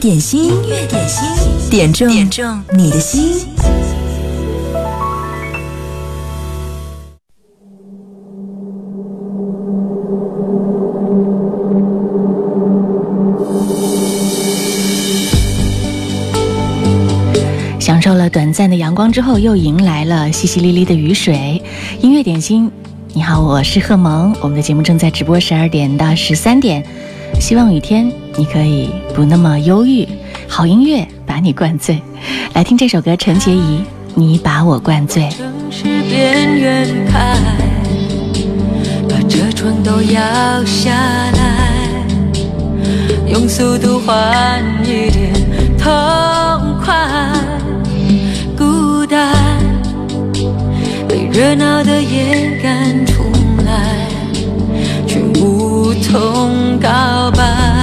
点心，乐点心，点中点中你的心。享受了短暂的阳光之后，又迎来了淅淅沥沥的雨水。音乐点心，你好，我是贺萌，我们的节目正在直播，十二点到十三点，希望雨天。你可以不那么忧郁，好音乐把你灌醉，来听这首歌，陈洁仪，你把我灌醉。把车窗都摇下来，用速度换一点痛快。孤单被热闹的夜赶出来，却无从告白。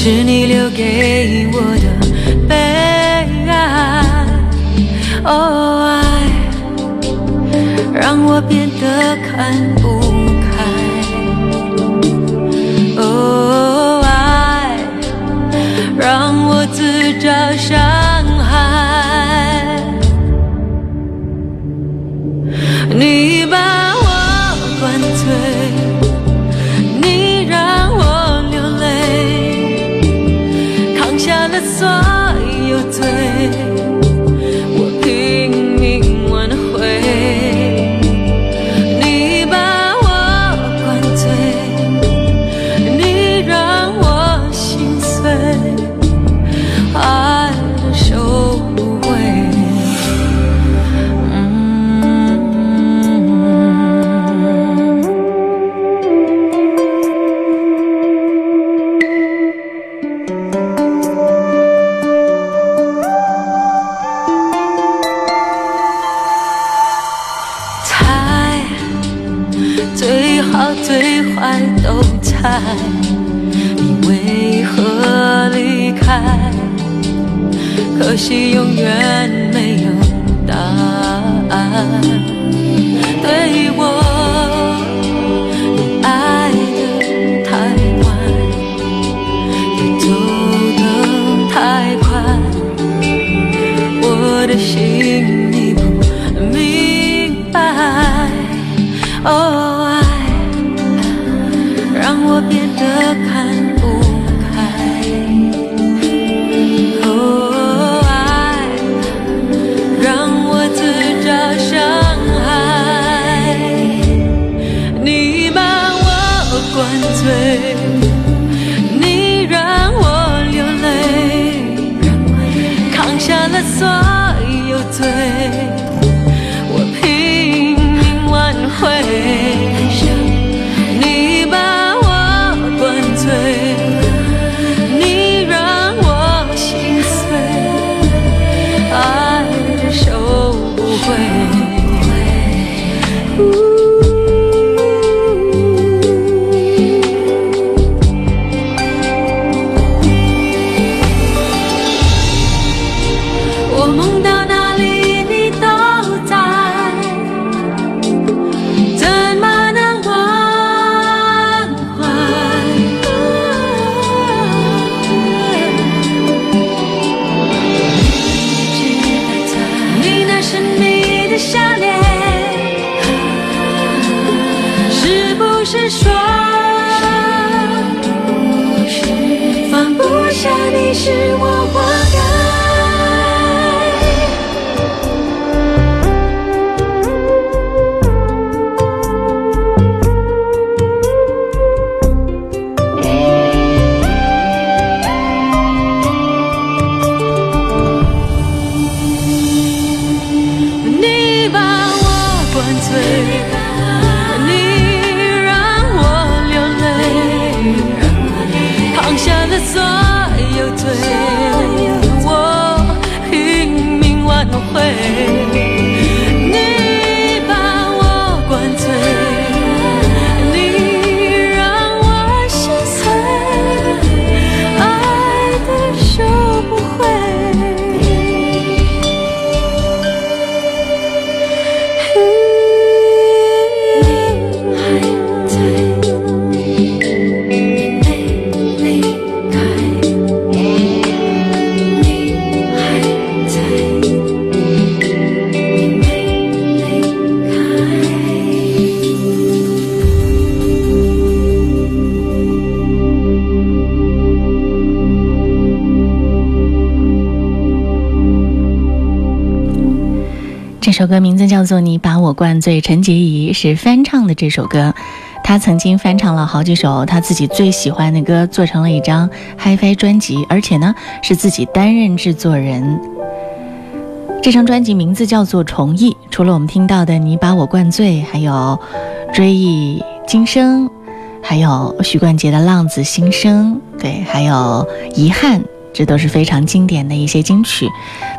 是你留给我的悲哀，哦爱，让我变得看不开，哦爱，让我自找伤害。你把我灌醉。对。叫做你把我灌醉，陈洁仪是翻唱的这首歌。她曾经翻唱了好几首她自己最喜欢的歌，做成了一张 HiFi 专辑，而且呢是自己担任制作人。这张专辑名字叫做《重忆》，除了我们听到的《你把我灌醉》，还有《追忆今生》，还有许冠杰的《浪子心声》，对，还有《遗憾》。这都是非常经典的一些金曲，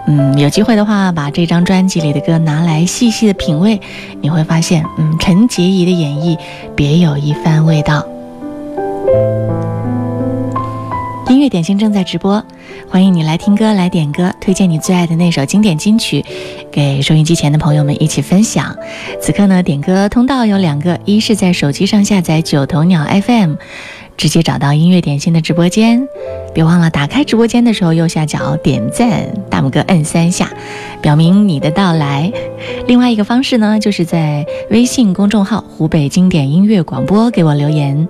嗯，有机会的话，把这张专辑里的歌拿来细细的品味，你会发现，嗯，陈洁仪的演绎别有一番味道。音乐点心正在直播，欢迎你来听歌来点歌，推荐你最爱的那首经典金曲给收音机前的朋友们一起分享。此刻呢，点歌通道有两个，一是在手机上下载九头鸟 FM。直接找到音乐点心的直播间，别忘了打开直播间的时候右下角点赞大拇哥摁三下，表明你的到来。另外一个方式呢，就是在微信公众号湖北经典音乐广播给我留言。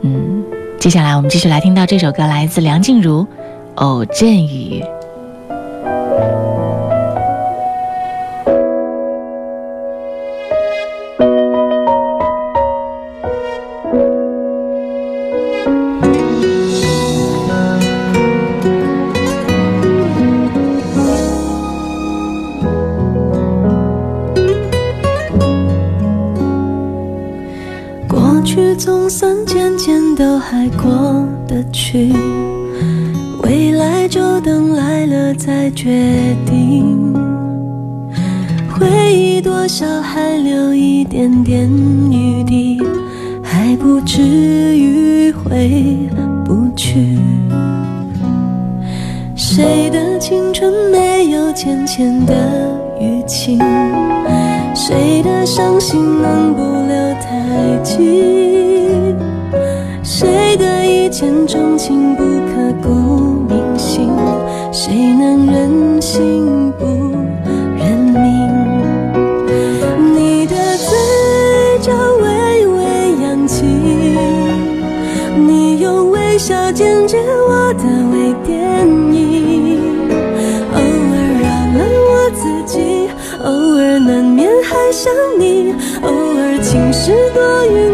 嗯，接下来我们继续来听到这首歌，来自梁静茹，《偶阵雨》。总算渐渐都还过得去，未来就等来了再决定。回忆多少还留一点点余地，还不至于回不去。谁的青春没有浅浅的雨季？谁的伤心能不留太迹？千种情，不刻骨铭心。谁能任性不认命？你的嘴角微微扬起，你用微笑剪接我的微电影。偶尔扰了我自己，偶尔难免还想你，偶尔情绪多余。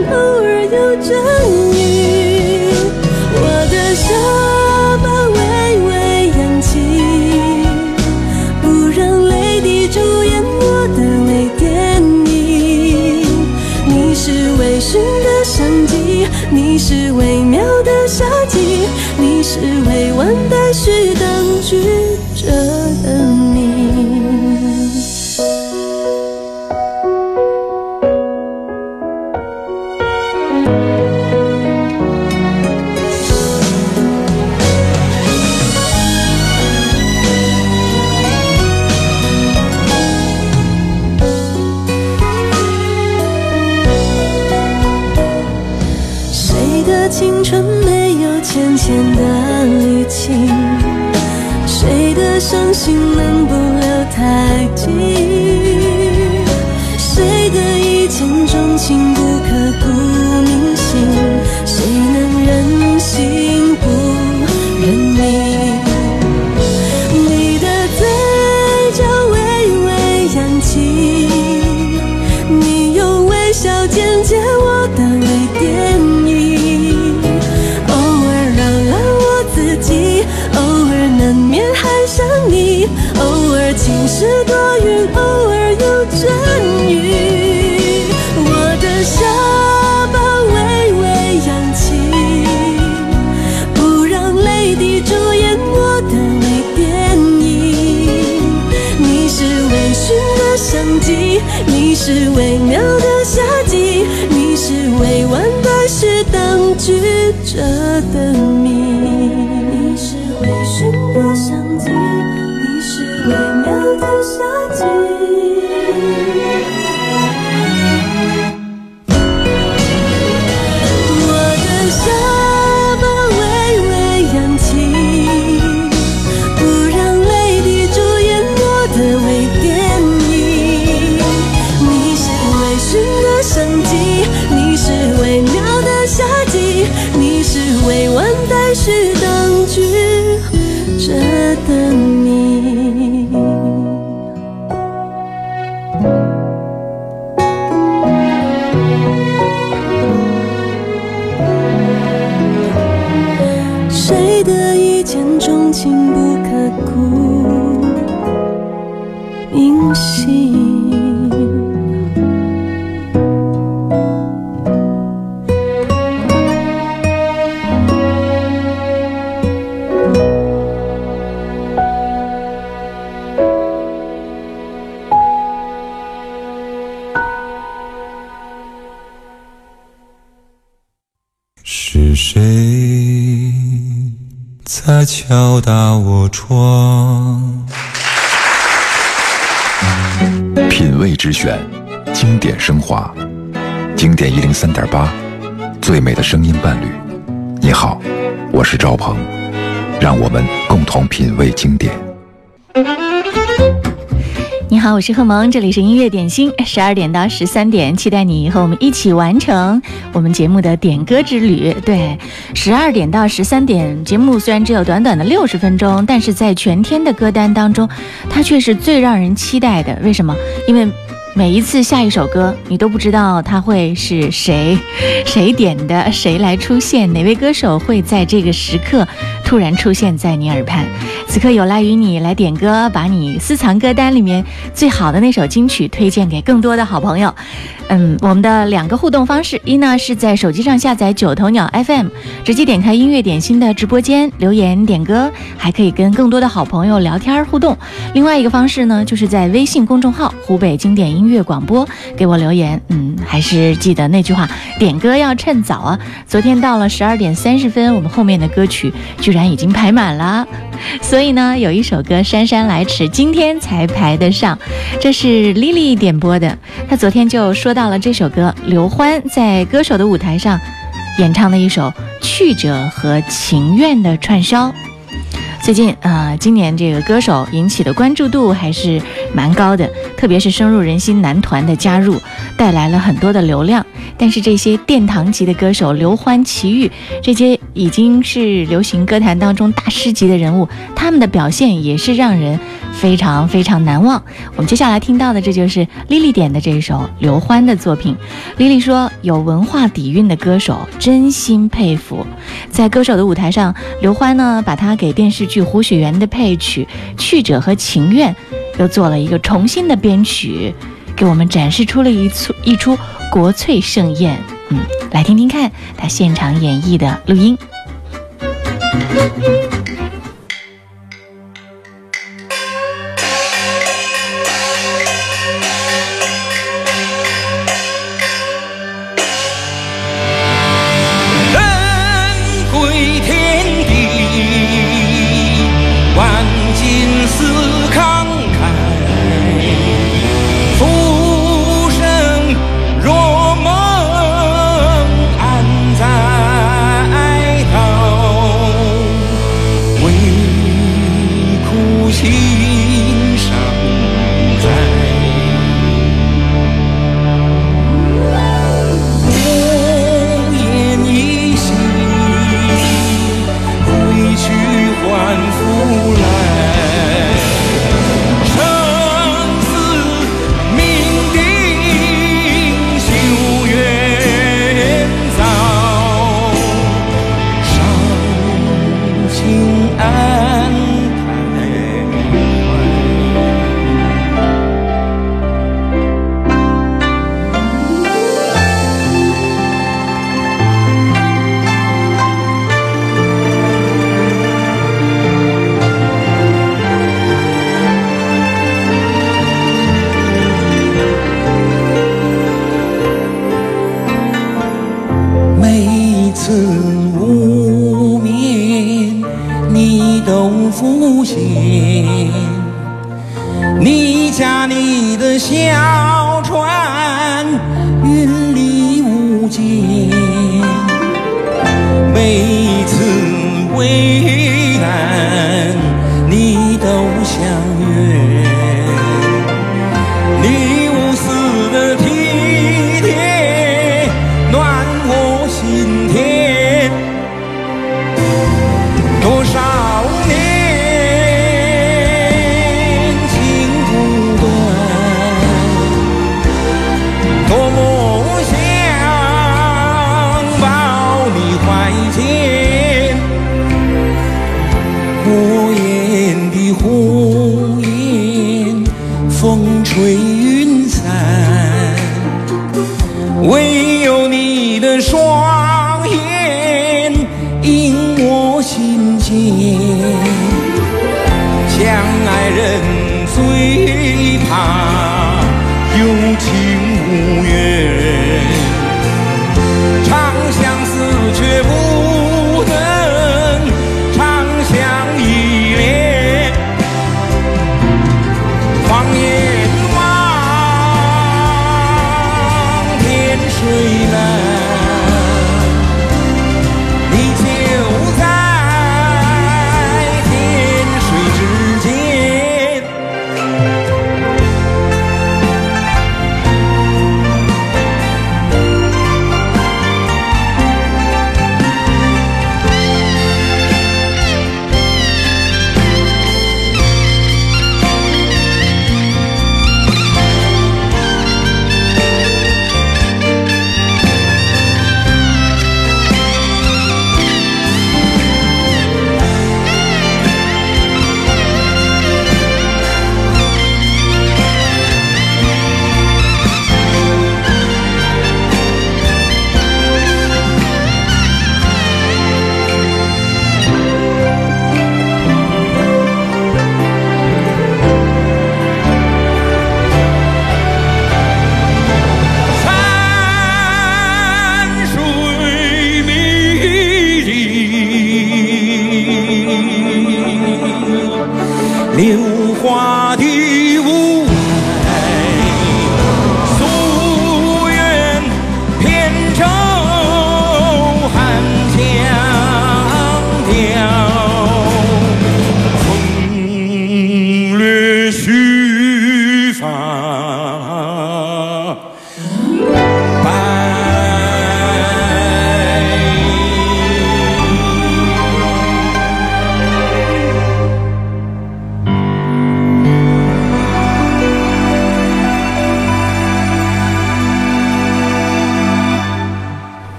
青春没有浅浅的滤情，谁的伤心能不留太记？三点八，最美的声音伴侣，你好，我是赵鹏，让我们共同品味经典。你好，我是贺萌，这里是音乐点心，十二点到十三点，期待你和我们一起完成我们节目的点歌之旅。对，十二点到十三点，节目虽然只有短短的六十分钟，但是在全天的歌单当中，它却是最让人期待的。为什么？因为。每一次下一首歌，你都不知道它会是谁，谁点的，谁来出现，哪位歌手会在这个时刻。突然出现在你耳畔，此刻有赖于你来点歌，把你私藏歌单里面最好的那首金曲推荐给更多的好朋友。嗯，我们的两个互动方式，一呢是在手机上下载九头鸟 FM，直接点开音乐点心的直播间留言点歌，还可以跟更多的好朋友聊天互动。另外一个方式呢，就是在微信公众号湖北经典音乐广播给我留言。嗯，还是记得那句话，点歌要趁早啊！昨天到了十二点三十分，我们后面的歌曲就。然已经排满了，所以呢，有一首歌姗姗来迟，今天才排得上。这是 Lily 点播的，她昨天就说到了这首歌，刘欢在歌手的舞台上演唱的一首《去者和情愿》的串烧。最近啊，今年这个歌手引起的关注度还是蛮高的，特别是深入人心男团的加入，带来了很多的流量。但是这些殿堂级的歌手刘欢、齐豫，这些已经是流行歌坛当中大师级的人物，他们的表现也是让人非常非常难忘。我们接下来听到的，这就是莉莉点的这一首刘欢的作品。莉莉说：“有文化底蕴的歌手，真心佩服。”在歌手的舞台上，刘欢呢，把他给电视剧《胡雪岩》的配曲《去者和情愿》，又做了一个重新的编曲。给我们展示出了一出一出国粹盛宴，嗯，来听听看他现场演绎的录音。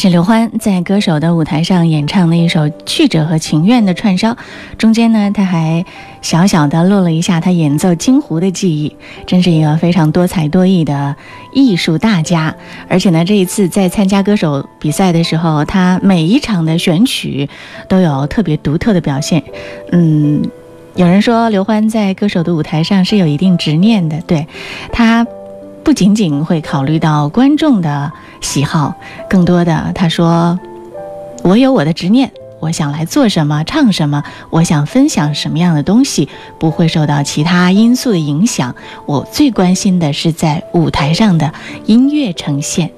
是刘欢在歌手的舞台上演唱的一首《曲折和情愿》的串烧，中间呢他还小小的露了一下他演奏金湖》的技艺，真是一个非常多才多艺的艺术大家。而且呢，这一次在参加歌手比赛的时候，他每一场的选曲都有特别独特的表现。嗯，有人说刘欢在歌手的舞台上是有一定执念的，对他不仅仅会考虑到观众的。喜好更多的，他说：“我有我的执念，我想来做什么、唱什么，我想分享什么样的东西，不会受到其他因素的影响。我最关心的是在舞台上的音乐呈现。”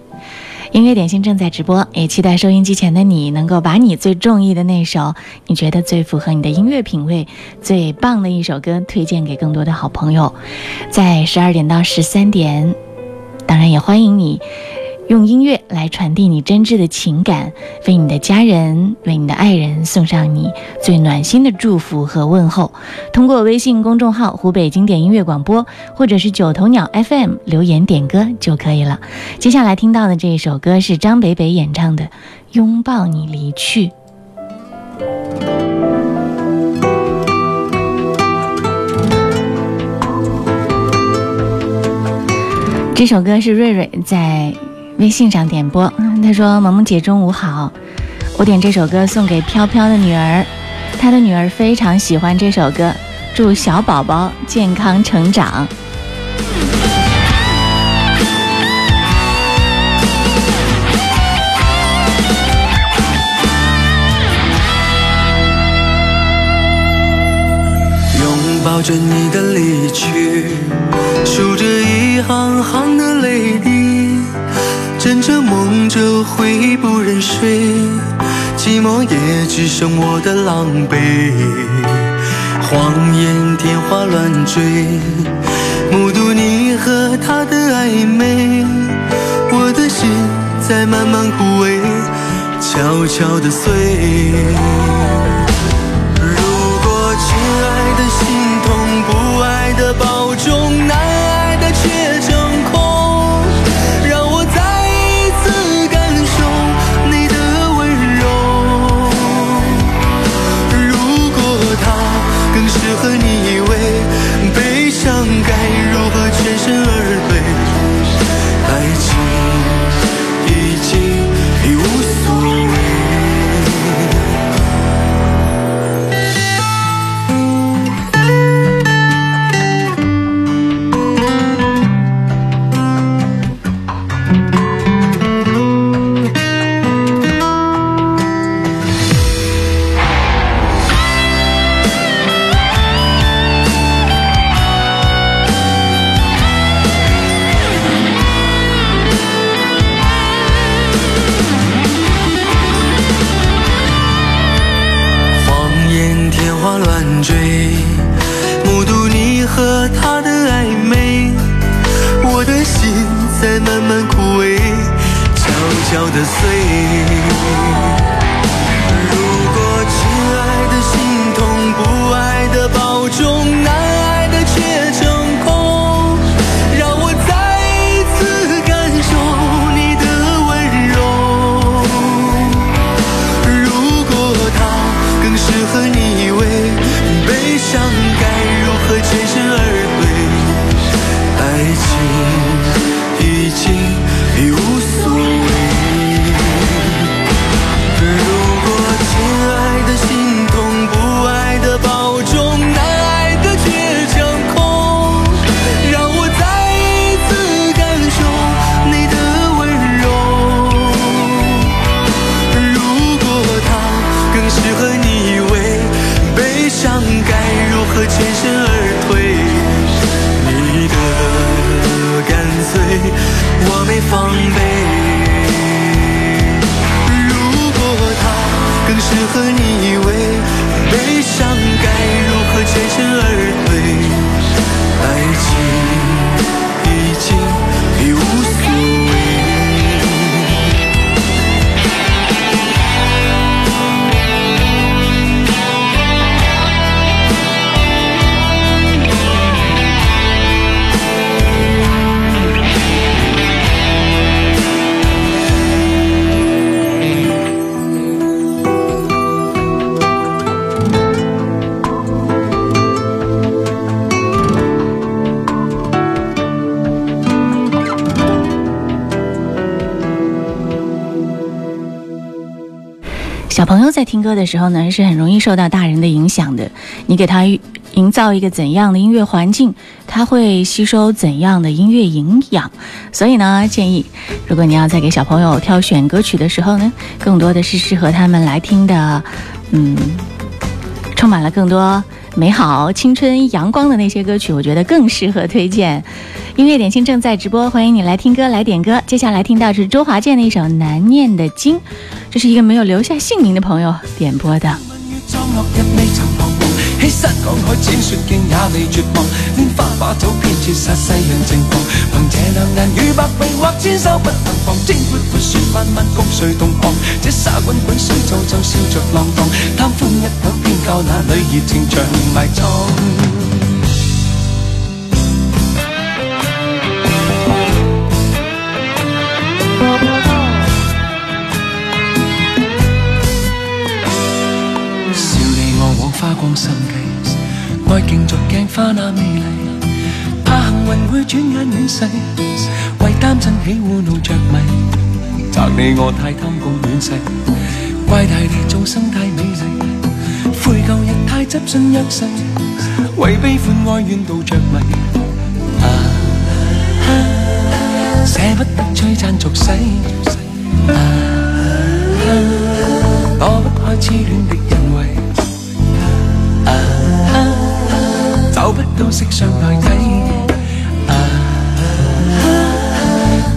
音乐点心正在直播，也期待收音机前的你能够把你最中意的那首，你觉得最符合你的音乐品味、最棒的一首歌推荐给更多的好朋友。在十二点到十三点，当然也欢迎你。用音乐来传递你真挚的情感，为你的家人、为你的爱人送上你最暖心的祝福和问候。通过微信公众号“湖北经典音乐广播”或者是“九头鸟 FM” 留言点歌就可以了。接下来听到的这一首歌是张北北演唱的《拥抱你离去》。这首歌是瑞瑞在。微信上点播，他说：“萌萌姐中午好，我点这首歌送给飘飘的女儿，她的女儿非常喜欢这首歌，祝小宝宝健康成长。”拥抱着你的离去，数着一行行的泪滴。枕着梦着，回忆不忍睡，寂寞也只剩我的狼狈。谎言天花乱坠，目睹你和他的暧昧，我的心在慢慢枯萎，悄悄的碎。如果亲爱的心痛不。朋友在听歌的时候呢，是很容易受到大人的影响的。你给他营造一个怎样的音乐环境，他会吸收怎样的音乐营养。所以呢，建议如果你要在给小朋友挑选歌曲的时候呢，更多的是适合他们来听的，嗯，充满了更多美好、青春、阳光的那些歌曲，我觉得更适合推荐。音乐点心正在直播，欢迎你来听歌，来点歌。接下来听到是周华健的一首《难念的经》，这是一个没有留下姓名的朋友点播的。心计，爱镜逐镜花那美丽，怕幸运会转眼远逝，为贪嗔喜恶怒着迷，责你我太贪功恋势，怪大地众生太美丽，悔旧日太执信一世，为悲欢哀怨妒着迷。啊，舍不得璀璨俗世。啊，躲不开痴恋的恩惠。找不到色相代替。啊！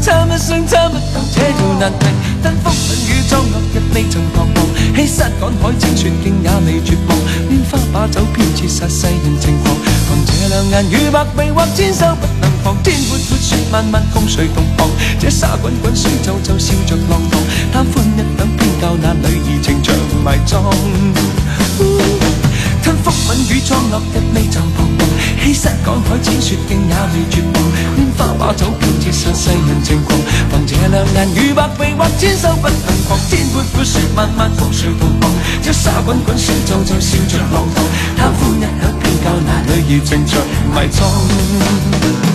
差不相差不相，这条难题，但风吻雨中落日未曾彷徨，欺山赶海千船径也未绝望。拈花把酒偏折煞世人情狂，凭这两眼与百臂或千手不能防。天阔阔雪漫漫，共谁同航？这沙滚滚水皱皱笑着浪荡，贪欢一等，偏教那女儿情长埋葬。风吻雨撞落一眉皱碰。欺山赶海千雪劲也未绝梦，拈花把酒却折煞世人情狂。凡这两眼与百臂或千手不能防，天阔阔雪漫漫风水浪碰，朝沙滚滚水撞撞笑着浪荡。贪欢一刻偏教那女儿情长埋葬。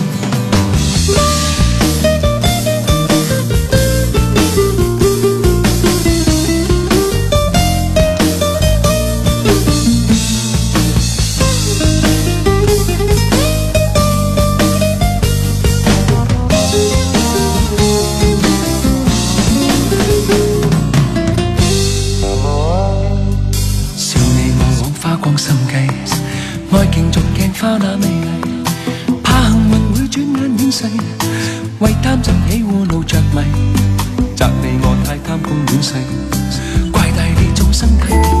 爱镜逐镜花那美丽，怕幸运会转眼远逝，为贪执喜恶着迷，责你我太贪功恋势，怪大地众生太。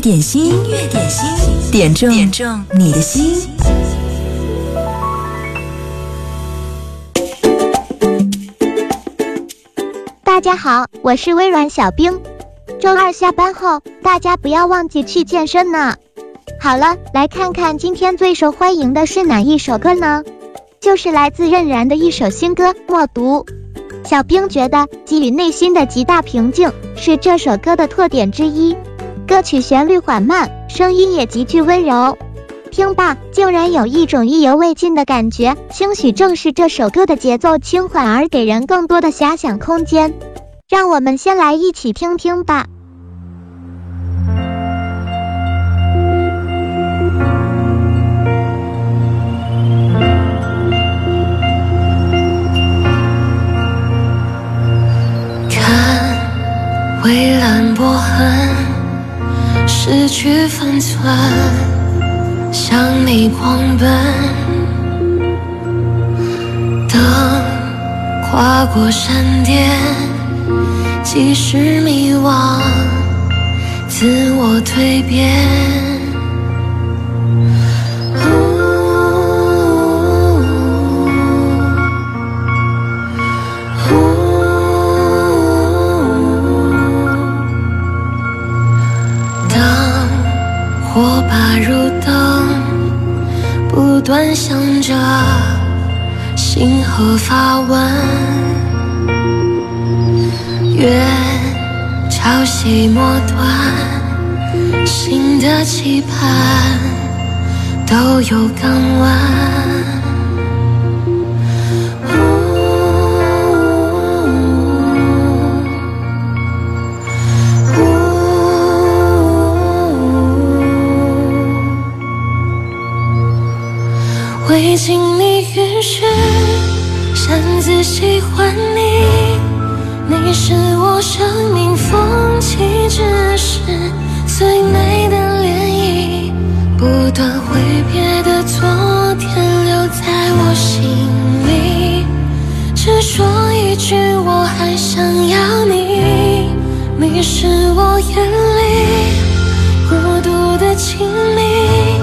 点心，乐点心，点中点中你的心。大家好，我是微软小冰。周二下班后，大家不要忘记去健身呢。好了，来看看今天最受欢迎的是哪一首歌呢？就是来自任然的一首新歌《默读》。小冰觉得，给予内心的极大平静是这首歌的特点之一。歌曲旋律缓慢，声音也极具温柔，听罢竟然有一种意犹未尽的感觉。兴许正是这首歌的节奏轻缓，而给人更多的遐想空间。让我们先来一起听听吧。看，蔚蓝波。失去分寸，向你狂奔，等跨过山巅，即使迷惘，自我蜕变。把路灯，不断向着星河发问，月潮汐末端，心的期盼都有港湾。未经你允许，擅自喜欢你，你是我生命风起之时最美的涟漪，不断挥别的昨天留在我心里，只说一句我还想要你，你是我眼里孤独的精灵。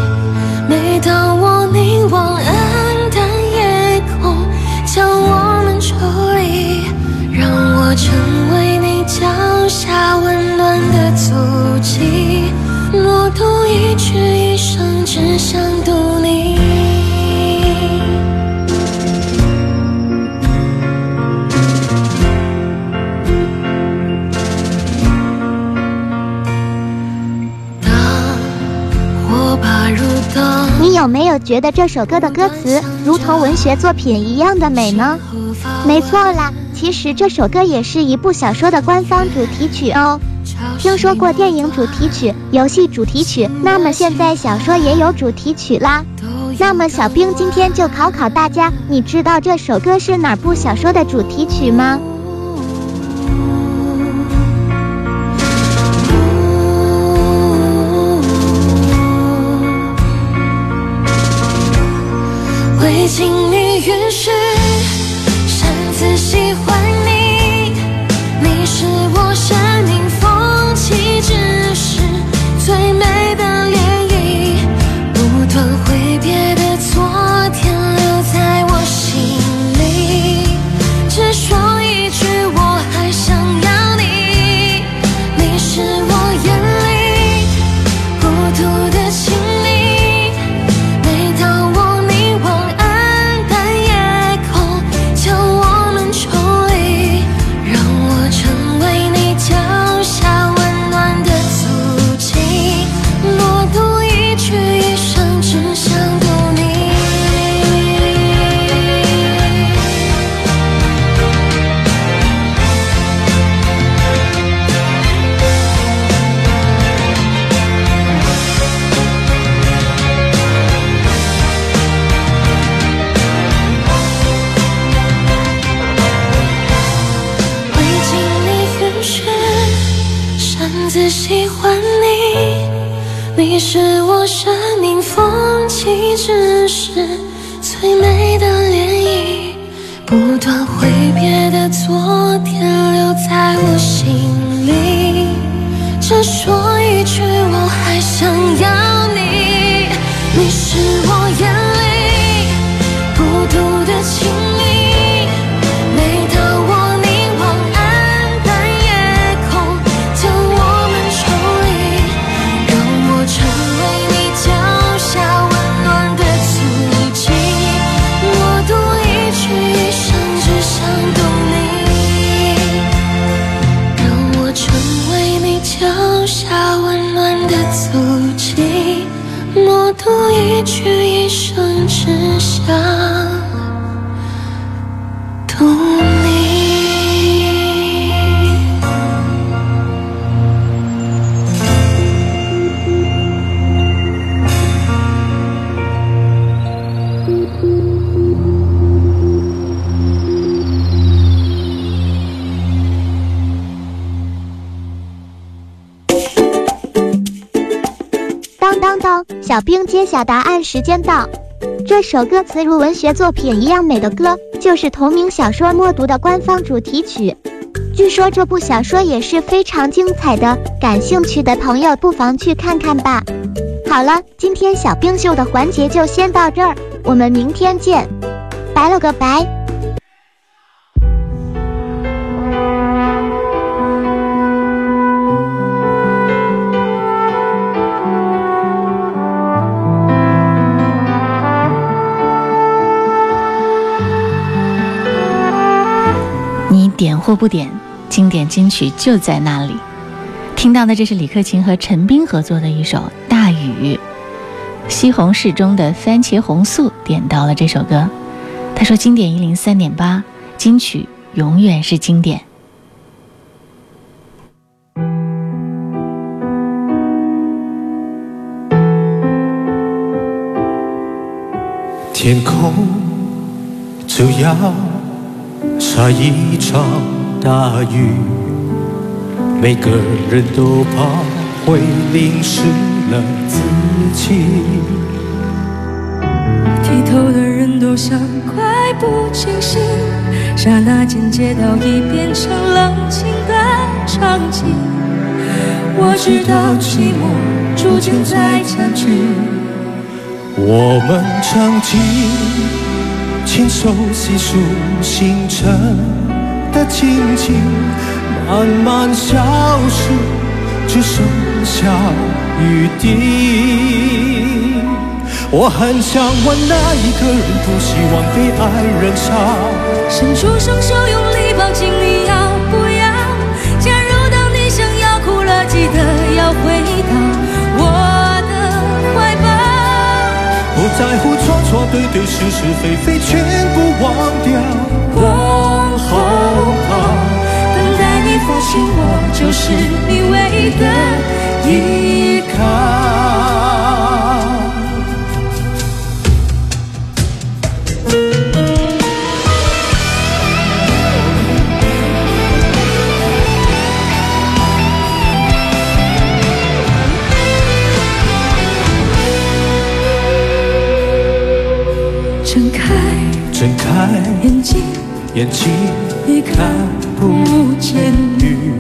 下温暖的足迹，默读一句一生，只想读你。你有没有觉得这首歌的歌词如同文学作品一样的美呢？没错啦，其实这首歌也是一部小说的官方主题曲哦。听说过电影主题曲、游戏主题曲，那么现在小说也有主题曲啦。那么小兵今天就考考大家，你知道这首歌是哪部小说的主题曲吗？为情，你允许。只说一句，我还想要。小兵揭晓答案，时间到。这首歌词如文学作品一样美的歌，就是同名小说《默读》的官方主题曲。据说这部小说也是非常精彩的，感兴趣的朋友不妨去看看吧。好了，今天小冰秀的环节就先到这儿，我们明天见，拜了个拜。或不点，经典金曲就在那里。听到的这是李克勤和陈斌合作的一首《大雨》，西红柿中的番茄红素点到了这首歌。他说：“经典一零三点八，金曲永远是经典。”天空就要差一场。大雨，每个人都怕会淋湿了自己。剃头的人都想快步清醒，刹那间街道已变成冷清的场景。我知道寂寞逐渐在占据。我们曾经牵手细数星辰。的亲亲慢慢消失，只剩下雨滴。我很想问那一个人，不希望被爱人烧，伸出双手，用力抱紧你，要不要？假如当你想要哭了，记得要回到我的怀抱。不在乎错错对对是是非非，全部忘掉。后方，等待你发现，我就是你唯一的依靠。睁开，睁开眼睛。眼睛已看不见雨，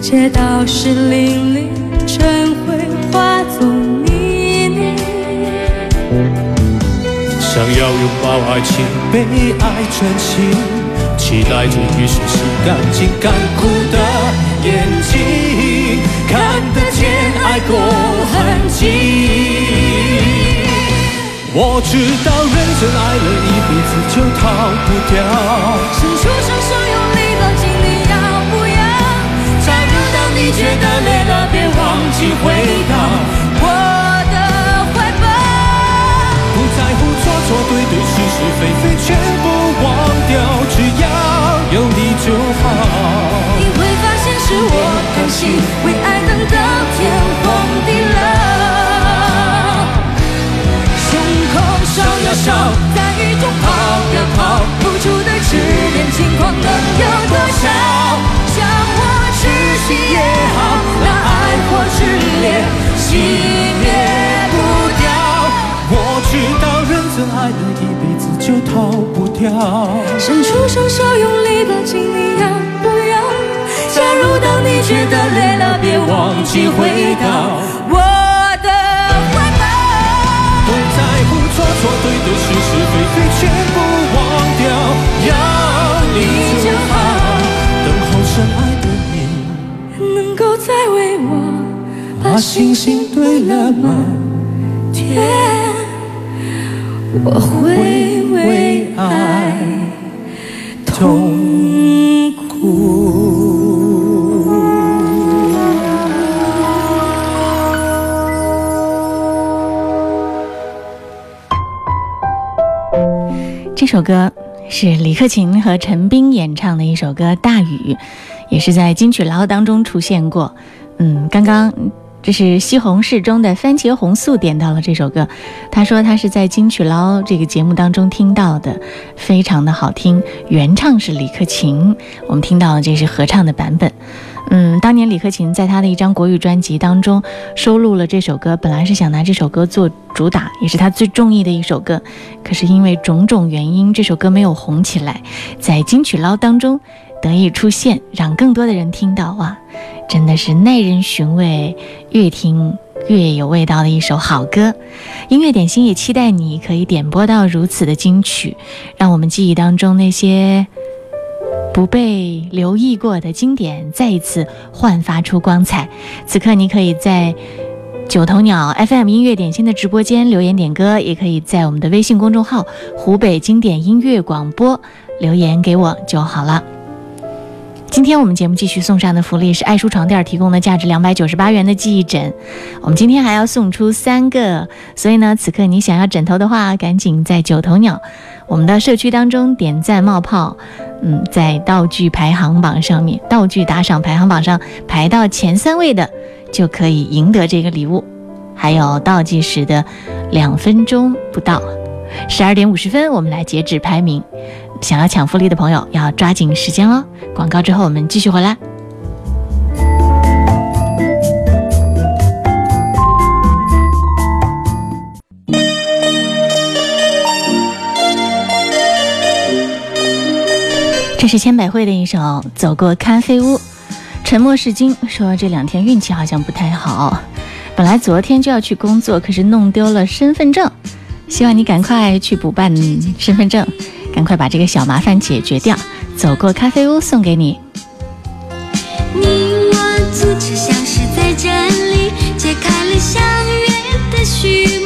街道湿淋淋，尘灰化作泥泞。想要拥抱爱情，被爱珍惜，期待着雨水洗干净干枯的眼睛，看得见爱过痕迹。我知道认真爱了一辈子就逃不掉，伸出双手用力抱紧，你要不要？假如到你觉得累了，别忘记回答。跳。伸出双手，用力抱紧你，要不要？假如当你觉得累了，别忘记回到我的怀抱。不在乎错错对对是是非非，全部忘掉，要你就好。等候深爱的你，能够再为我把星星堆满天，我会。为爱痛苦。这首歌是李克勤和陈冰演唱的一首歌，《大雨》，也是在《金曲捞》当中出现过。嗯，刚刚。这是西红柿中的番茄红素点到了这首歌，他说他是在《金曲捞》这个节目当中听到的，非常的好听。原唱是李克勤，我们听到这是合唱的版本。嗯，当年李克勤在他的一张国语专辑当中收录了这首歌，本来是想拿这首歌做主打，也是他最中意的一首歌。可是因为种种原因，这首歌没有红起来，在《金曲捞》当中。得以出现，让更多的人听到啊！真的是耐人寻味、越听越有味道的一首好歌。音乐点心也期待你可以点播到如此的金曲，让我们记忆当中那些不被留意过的经典再一次焕发出光彩。此刻，你可以在九头鸟 FM 音乐点心的直播间留言点歌，也可以在我们的微信公众号“湖北经典音乐广播”留言给我就好了。今天我们节目继续送上的福利是爱舒床垫提供的价值两百九十八元的记忆枕。我们今天还要送出三个，所以呢，此刻你想要枕头的话，赶紧在九头鸟我们的社区当中点赞冒泡，嗯，在道具排行榜上面，道具打赏排行榜上排到前三位的就可以赢得这个礼物。还有倒计时的两分钟不到，十二点五十分，我们来截止排名。想要抢福利的朋友要抓紧时间哦。广告之后我们继续回来。这是千百惠的一首《走过咖啡屋》。沉默是金，说这两天运气好像不太好。本来昨天就要去工作，可是弄丢了身份证，希望你赶快去补办身份证。赶快把这个小麻烦解决掉，走过咖啡屋送给你。你我初次相识在这里，揭开了相约的序幕。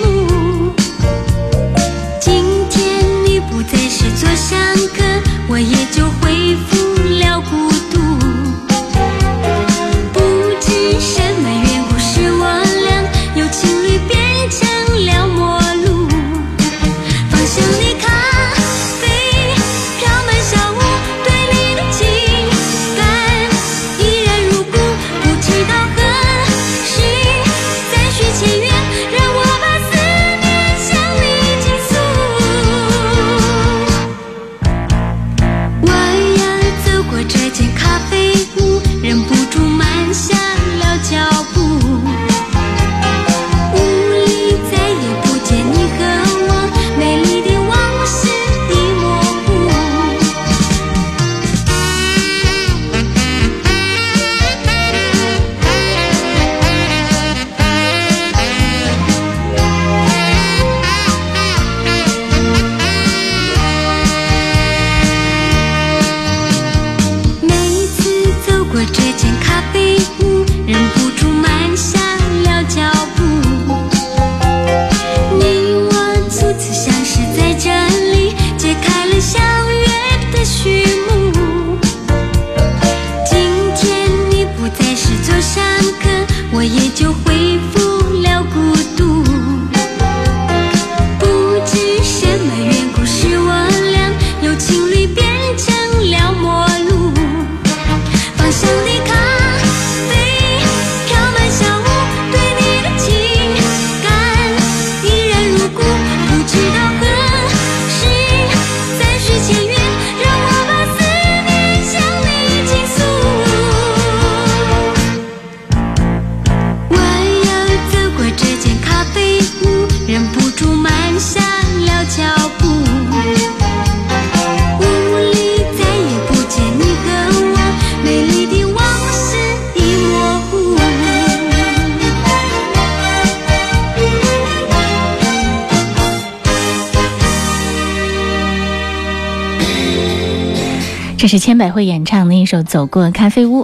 这是千百惠演唱的一首《走过咖啡屋》。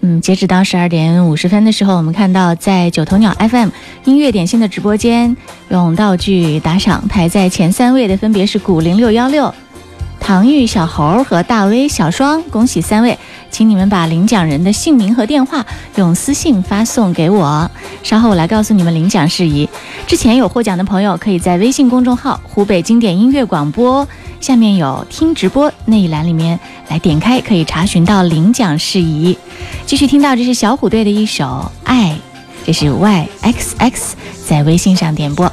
嗯，截止到十二点五十分的时候，我们看到在九头鸟 FM 音乐点心的直播间，用道具打赏排在前三位的分别是古零六幺六。唐钰、小猴和大威、小双，恭喜三位，请你们把领奖人的姓名和电话用私信发送给我，稍后我来告诉你们领奖事宜。之前有获奖的朋友，可以在微信公众号“湖北经典音乐广播”下面有“听直播”那一栏里面来点开，可以查询到领奖事宜。继续听到，这是小虎队的一首《爱》，这是 YXX 在微信上点播。